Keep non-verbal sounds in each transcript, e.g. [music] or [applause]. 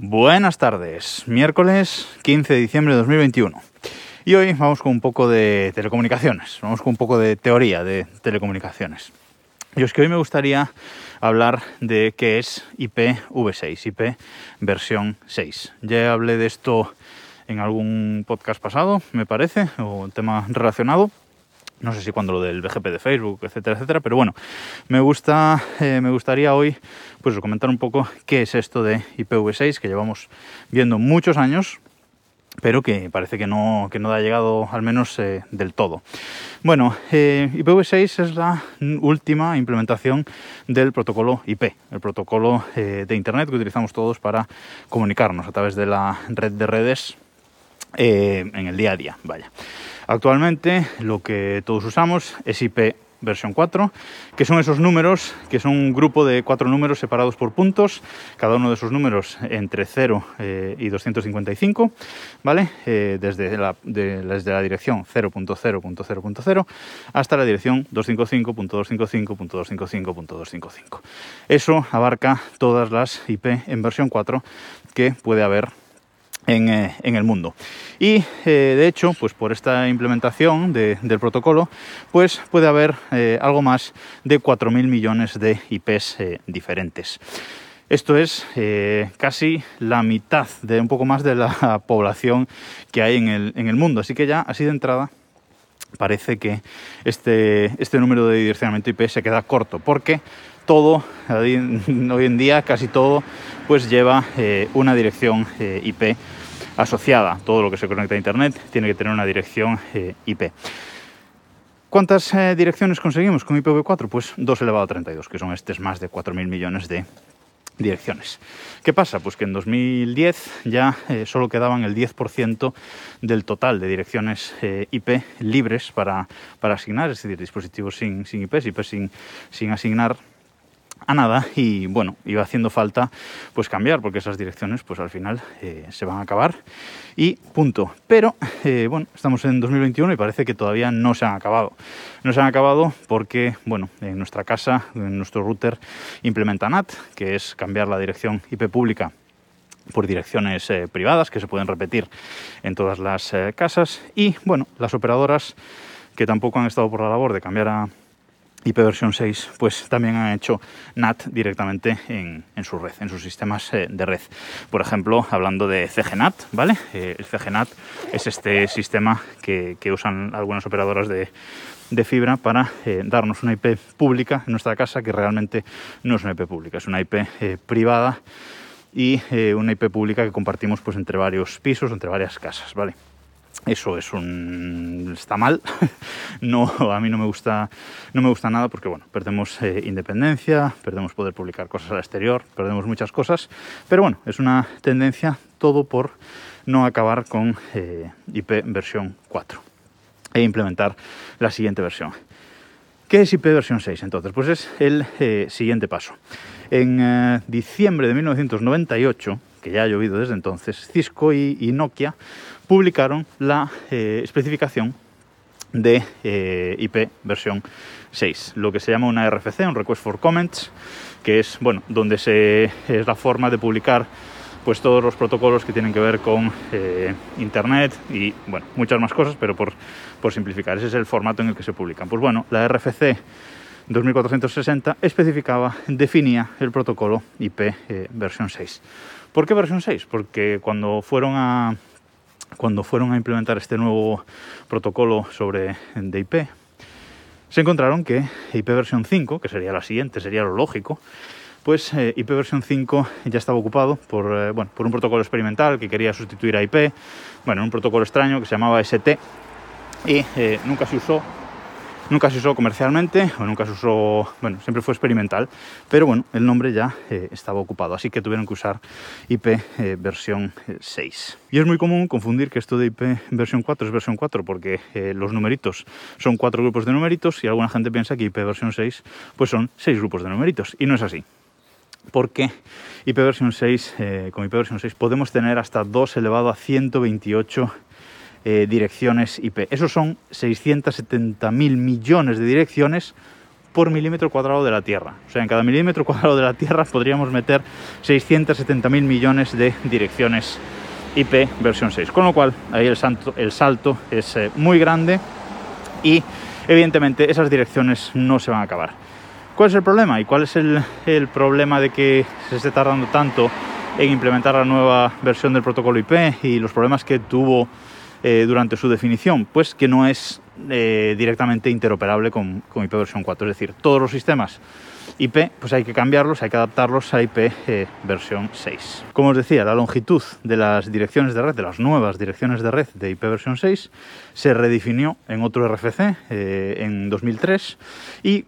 Buenas tardes, miércoles 15 de diciembre de 2021. Y hoy vamos con un poco de telecomunicaciones, vamos con un poco de teoría de telecomunicaciones. Y es que hoy me gustaría hablar de qué es IPv6, IP versión 6. Ya hablé de esto en algún podcast pasado, me parece, o un tema relacionado. No sé si cuando lo del BGP de Facebook, etcétera, etcétera, pero bueno, me gusta, eh, me gustaría hoy pues comentar un poco qué es esto de IPv6 que llevamos viendo muchos años, pero que parece que no, que no ha llegado al menos eh, del todo. Bueno, eh, IPv6 es la última implementación del protocolo IP, el protocolo de Internet que utilizamos todos para comunicarnos a través de la red de redes eh, en el día a día. Vaya. Actualmente lo que todos usamos es IP versión 4, que son esos números, que son un grupo de cuatro números separados por puntos, cada uno de esos números entre 0 eh, y 255, ¿vale? Eh, desde, la, de, desde la dirección 0.0.0.0 hasta la dirección 255.255.255.255. Eso abarca todas las IP en versión 4 que puede haber en, eh, en, el mundo. Y eh, de hecho, pues por esta implementación de, del protocolo, pues puede haber eh, algo más de 4.000 millones de IPs diferentes. Esto es casi la mitad de un poco más de la [laughs] población que hay en el, en el mundo. Así que ya, así de entrada, parece que este, este número de direccionamiento IP se queda corto, porque todo, hoy en día casi todo, pues lleva eh, una dirección eh, IP asociada. Todo lo que se conecta a Internet tiene que tener una dirección eh, IP. ¿Cuántas direcciones conseguimos con IPv4? Pues 2 elevado a 32, que son estos más de 4.000 millones de direcciones. ¿Qué pasa? Pues que en 2010 ya solo quedaban el 10% del total de direcciones IP libres para, para, asignar, es decir, dispositivos sin, sin IP, IP sin, sin asignar a nada y bueno, iba haciendo falta pues cambiar porque esas direcciones pues al final eh, se van a acabar y punto. Pero eh, bueno, estamos en 2021 y parece que todavía no se han acabado. No se han acabado porque bueno, en nuestra casa, en nuestro router implementa NAT, que es cambiar la dirección IP pública por direcciones eh, privadas que se pueden repetir en todas las casas y bueno, las operadoras que tampoco han estado por la labor de cambiar a IP versión 6, pues también han hecho NAT directamente en, su red, en sus sistemas eh, de red. Por ejemplo, hablando de CGNAT, ¿vale? Eh, el CGNAT es este sistema que, usan algunas operadoras de, fibra para eh, darnos una IP pública en nuestra casa que realmente no es una IP pública, es una IP privada y una IP pública que compartimos pues entre varios pisos, entre varias casas, ¿vale? Eso es un está mal. [laughs] no, a mí no me gusta, no me gusta nada porque bueno, perdemos eh, independencia, perdemos poder publicar cosas al exterior, perdemos muchas cosas. Pero bueno, es una tendencia todo por no acabar con eh, IP versión 4 e implementar la siguiente versión. ¿Qué es IP versión 6 entonces? Pues es el eh, siguiente paso. En diciembre de 1998, que ya ha llovido desde entonces, Cisco y, y Nokia publicaron la eh, especificación de eh, IP versión 6, lo que se llama una RFC, un Request for Comments, que es bueno, donde se, es la forma de publicar pues todos los protocolos que tienen que ver con eh, internet y bueno, muchas más cosas, pero por, por simplificar, ese es el formato en el que se publican. Pues bueno, la RFC 2460 especificaba, definía el protocolo IP eh, versión 6. ¿Por qué versión 6? Porque cuando fueron a cuando fueron a implementar este nuevo protocolo sobre de IP, se encontraron que IP versión 5, que sería la siguiente, sería lo lógico, pues eh, IP versión 5 ya estaba ocupado por, eh, bueno, por un protocolo experimental que quería sustituir a IP, bueno, un protocolo extraño que se llamaba ST y eh, nunca se usó nunca se usó comercialmente o nunca se usó, bueno, siempre fue experimental, pero bueno, el nombre ya eh, estaba ocupado, así que tuvieron que usar IP eh, versión 6. Y es muy común confundir que esto de IP versión 4 es versión 4 porque eh, los numeritos son cuatro grupos de numeritos y alguna gente piensa que IP versión 6 pues son seis grupos de numeritos y no es así. Porque IP versión 6, eh, con IP versión 6 podemos tener hasta 2 elevado a 128 eh, direcciones IP. Esos son 670.000 millones de direcciones por milímetro cuadrado de la Tierra. O sea, en cada milímetro cuadrado de la Tierra podríamos meter 670.000 millones de direcciones IP versión 6. Con lo cual, ahí el, salto es eh, muy grande y evidentemente esas direcciones no se van a acabar. ¿Cuál es el problema? ¿Y cuál es el, el problema de que se esté tardando tanto en implementar la nueva versión del protocolo IP y los problemas que tuvo eh, durante su definición? Pues que no es eh, directamente interoperable con, con, IP versión 4. Es decir, todos los sistemas IP, pues hay que cambiarlos, hay que adaptarlos a IP eh, versión 6. Como os decía, la longitud de las direcciones de red, de las nuevas direcciones de red de IP versión 6, se redefinió en otro RFC en 2003 y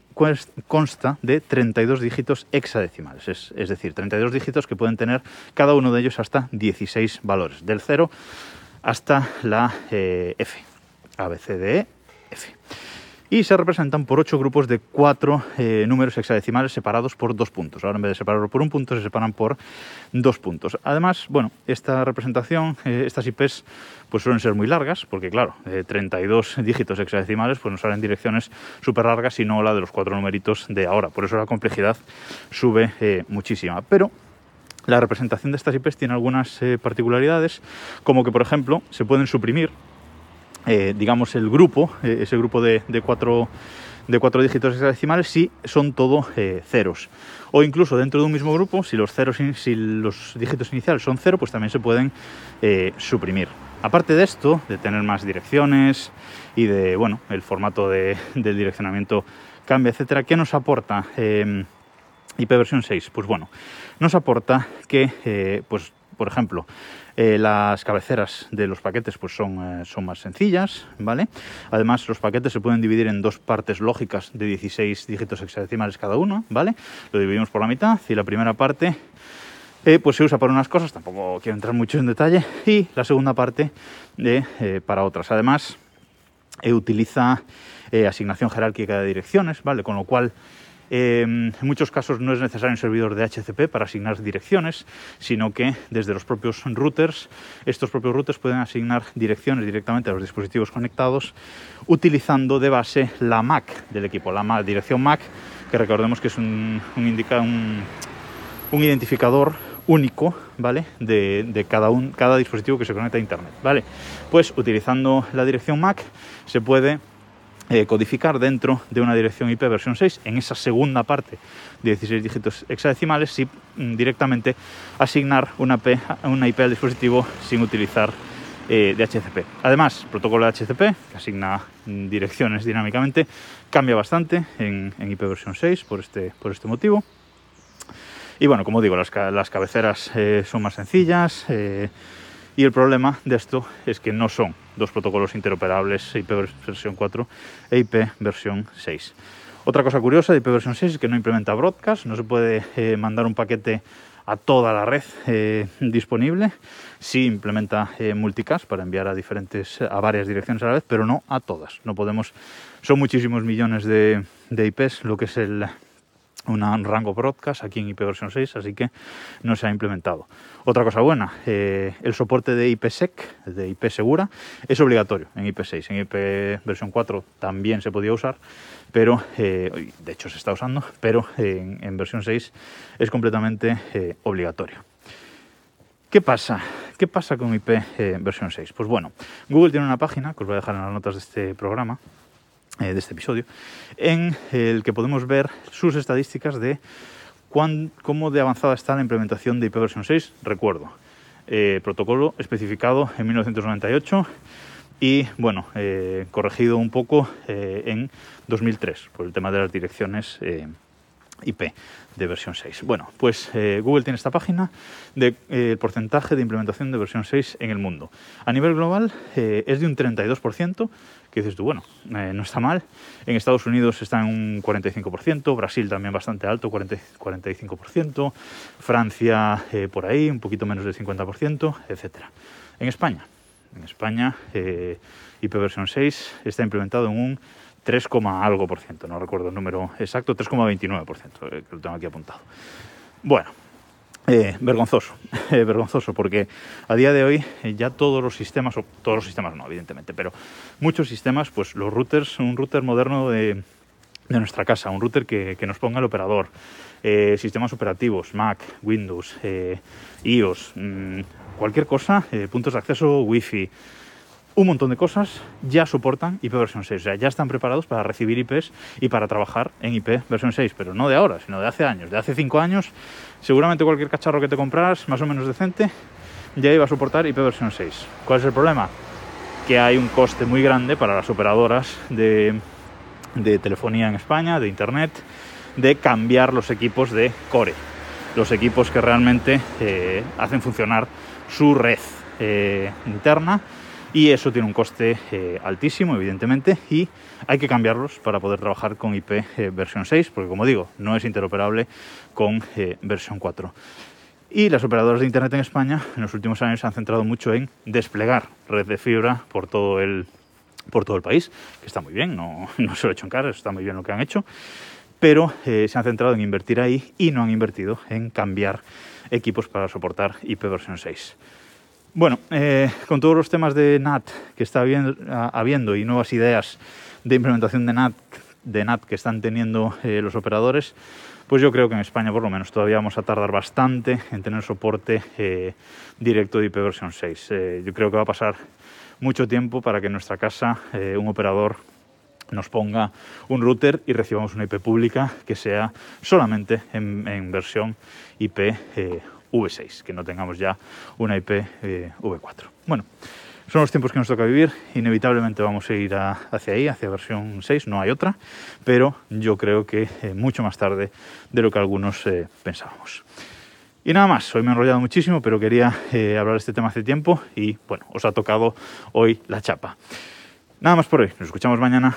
consta de 32 dígitos hexadecimales, es, es, decir, 32 dígitos que pueden tener cada uno de ellos hasta 16 valores, del 0 hasta la eh, F, A, E, F. Y se representan por ocho grupos de cuatro eh, números hexadecimales separados por dos puntos. Ahora en vez de separarlo por un punto, se separan por dos puntos. Además, bueno, esta representación, eh, estas IPs, pues suelen ser muy largas, porque claro, 32 dígitos hexadecimales pues nos salen direcciones súper largas y no la de los cuatro numeritos de ahora. Por eso la complejidad sube muchísima. Pero la representación de estas IPs tiene algunas eh, particularidades, como que, por ejemplo, se pueden suprimir, eh, digamos, el grupo, eh, ese grupo de, cuatro, de cuatro dígitos hexadecimales, si son todo ceros. O incluso dentro de un mismo grupo, si los, ceros, si los dígitos iniciales son cero, pues también se pueden suprimir. Aparte de esto, de tener más direcciones y de, bueno, el formato de, del direccionamiento cambia, etcétera, ¿qué nos aporta? IP versión 6, pues bueno, nos aporta que, eh, pues, por ejemplo, eh, las cabeceras de los paquetes pues son, eh, son más sencillas, ¿vale? Además, los paquetes se pueden dividir en dos partes lógicas de 16 dígitos hexadecimales cada uno, ¿vale? Lo dividimos por la mitad y la primera parte pues se usa para unas cosas, tampoco quiero entrar mucho en detalle, y la segunda parte para otras. Además, utiliza asignación jerárquica de direcciones, ¿vale? Con lo cual eh, en muchos casos no es necesario un servidor de HCP para asignar direcciones, sino que desde los propios routers, estos propios routers pueden asignar direcciones directamente a los dispositivos conectados utilizando de base la MAC del equipo, la dirección MAC, que recordemos que es un, un, un identificador único, ¿vale? De, de, cada, un, cada dispositivo que se conecta a Internet, ¿vale? Pues utilizando la dirección MAC se puede eh, codificar dentro de una dirección IP versión 6, en esa segunda parte de 16 dígitos hexadecimales, si mm, directamente asignar una, P, una IP al dispositivo sin utilizar eh, DHCP. Además, el protocolo de HCP, que asigna mm, direcciones dinámicamente, cambia bastante en, IP versión 6 por este, por este motivo. Y bueno, como digo, las, las cabeceras eh, son más sencillas. Y el problema de esto es que no son dos protocolos interoperables IP versión 4 e IP versión 6. Otra cosa curiosa de IP versión 6 es que no implementa broadcast, no se puede eh, mandar un paquete a toda la red eh, disponible. Sí implementa eh, multicast para enviar a diferentes, a varias direcciones a la vez, pero no a todas. No podemos, son muchísimos millones de, de IPs, lo que es el, un rango broadcast aquí en IP versión 6, así que no se ha implementado. Otra cosa buena, eh, el soporte de IPsec, de IP segura, es obligatorio en IP6. En IP versión 4 también se podía usar, pero eh, de hecho se está usando, pero en, versión 6 es completamente eh, obligatorio. ¿Qué pasa? ¿Qué pasa con IP versión 6? Pues bueno, Google tiene una página que os voy a dejar en las notas de este programa, eh, de este episodio, en el que podemos ver sus estadísticas de cuán, cómo de avanzada está la implementación de IP versión 6. Recuerdo, eh, protocolo especificado en 1998 y, bueno, eh, corregido un poco eh, en 2003 por el tema de las direcciones eh, IP de versión 6. Bueno, pues eh, Google tiene esta página del de, eh, porcentaje de implementación de versión 6 en el mundo. A nivel global eh, es de un 32%, que dices tú, bueno, eh, no está mal. En Estados Unidos está en un 45%, Brasil también bastante alto, 40, 45%, Francia eh, por ahí, un poquito menos del 50%, etc. En España, en España eh, IP versión 6 está implementado en un 3, algo por ciento, no recuerdo el número exacto, 3,29 por ciento, eh, que lo tengo aquí apuntado. Bueno, eh, vergonzoso, [laughs] eh, vergonzoso, porque a día de hoy eh, ya todos los sistemas, o todos los sistemas no, evidentemente, pero muchos sistemas, pues los routers, un router moderno de, de nuestra casa, un router que, que nos ponga el operador, eh, sistemas operativos, Mac, Windows, eh, iOS, mmm, cualquier cosa, puntos de acceso, Wi-Fi, un montón de cosas ya soportan IP versión 6, o sea, ya están preparados para recibir IPs y para trabajar en IP versión 6, pero no de ahora, sino de hace años. De hace 5 años, seguramente cualquier cacharro que te compraras, más o menos decente, ya iba a soportar IP versión 6. ¿Cuál es el problema? Que hay un coste muy grande para las operadoras de, telefonía en España, de Internet, de cambiar los equipos de core, los equipos que realmente eh, hacen funcionar su red eh, interna y eso tiene un coste eh, altísimo, evidentemente, y hay que cambiarlos para poder trabajar con IP eh, versión 6, porque como digo, no es interoperable con eh, versión 4. Y las operadoras de Internet en España en los últimos años se han centrado mucho en desplegar red de fibra por todo el, por todo el país, que está muy bien, no, [laughs] no se lo he hecho en cara, está muy bien lo que han hecho, pero se han centrado en invertir ahí y no han invertido en cambiar equipos para soportar IP versión 6. Bueno, eh, con todos los temas de NAT que está habiendo, y nuevas ideas de implementación de NAT, de NAT que están teniendo eh, los operadores, pues yo creo que en España por lo menos todavía vamos a tardar bastante en tener soporte eh, directo de IP versión 6. Eh, yo creo que va a pasar mucho tiempo para que en nuestra casa eh, un operador nos ponga un router y recibamos una IP pública que sea solamente en, en versión IP eh, V6, que no tengamos ya una IP eh, V4. Bueno, son los tiempos que nos toca vivir, inevitablemente vamos a ir hacia ahí, hacia versión 6, no hay otra, pero yo creo que eh, mucho más tarde de lo que algunos eh, pensábamos. Y nada más, hoy me he enrollado muchísimo, pero quería hablar de este tema hace tiempo y bueno, os ha tocado hoy la chapa. Nada más por hoy, nos escuchamos mañana.